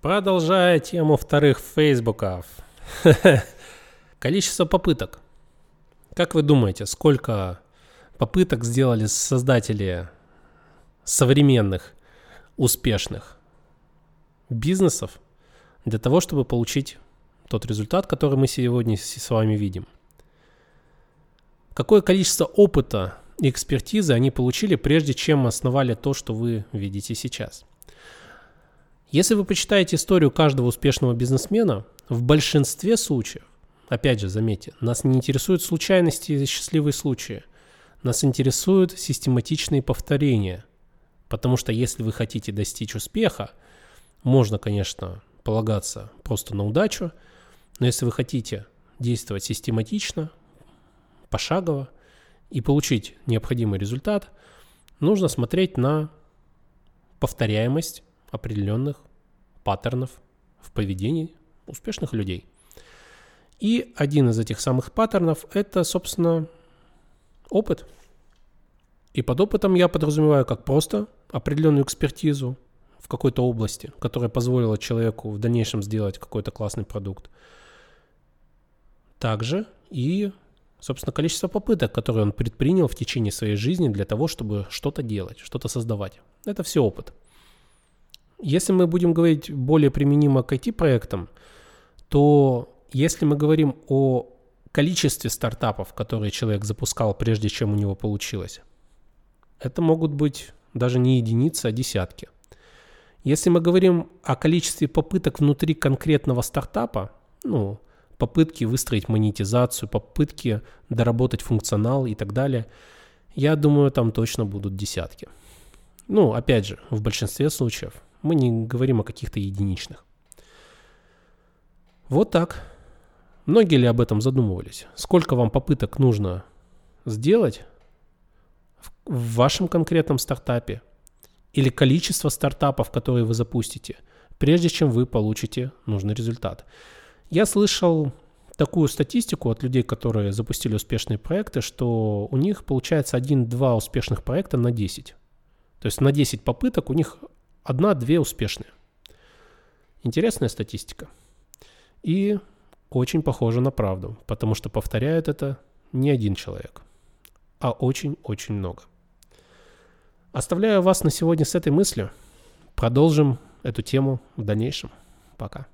Продолжая тему вторых фейсбуков. Количество попыток. Как вы думаете, сколько попыток сделали создатели современных, успешных бизнесов для того, чтобы получить тот результат, который мы сегодня с вами видим? Какое количество опыта и экспертизы они получили, прежде чем основали то, что вы видите сейчас? Если вы почитаете историю каждого успешного бизнесмена, в большинстве случаев, опять же, заметьте, нас не интересуют случайности и счастливые случаи. Нас интересуют систематичные повторения. Потому что если вы хотите достичь успеха, можно, конечно, полагаться просто на удачу, но если вы хотите действовать систематично, пошагово и получить необходимый результат, нужно смотреть на повторяемость определенных паттернов в поведении успешных людей. И один из этих самых паттернов – это, собственно, опыт. И под опытом я подразумеваю как просто определенную экспертизу в какой-то области, которая позволила человеку в дальнейшем сделать какой-то классный продукт. Также и, собственно, количество попыток, которые он предпринял в течение своей жизни для того, чтобы что-то делать, что-то создавать. Это все опыт. Если мы будем говорить более применимо к IT-проектам, то если мы говорим о количестве стартапов, которые человек запускал, прежде чем у него получилось, это могут быть даже не единицы, а десятки. Если мы говорим о количестве попыток внутри конкретного стартапа, ну, попытки выстроить монетизацию, попытки доработать функционал и так далее, я думаю, там точно будут десятки. Ну, опять же, в большинстве случаев – мы не говорим о каких-то единичных. Вот так. Многие ли об этом задумывались? Сколько вам попыток нужно сделать в вашем конкретном стартапе? Или количество стартапов, которые вы запустите, прежде чем вы получите нужный результат? Я слышал такую статистику от людей, которые запустили успешные проекты, что у них получается 1-2 успешных проекта на 10. То есть на 10 попыток у них одна-две успешные. Интересная статистика. И очень похоже на правду, потому что повторяет это не один человек, а очень-очень много. Оставляю вас на сегодня с этой мыслью. Продолжим эту тему в дальнейшем. Пока.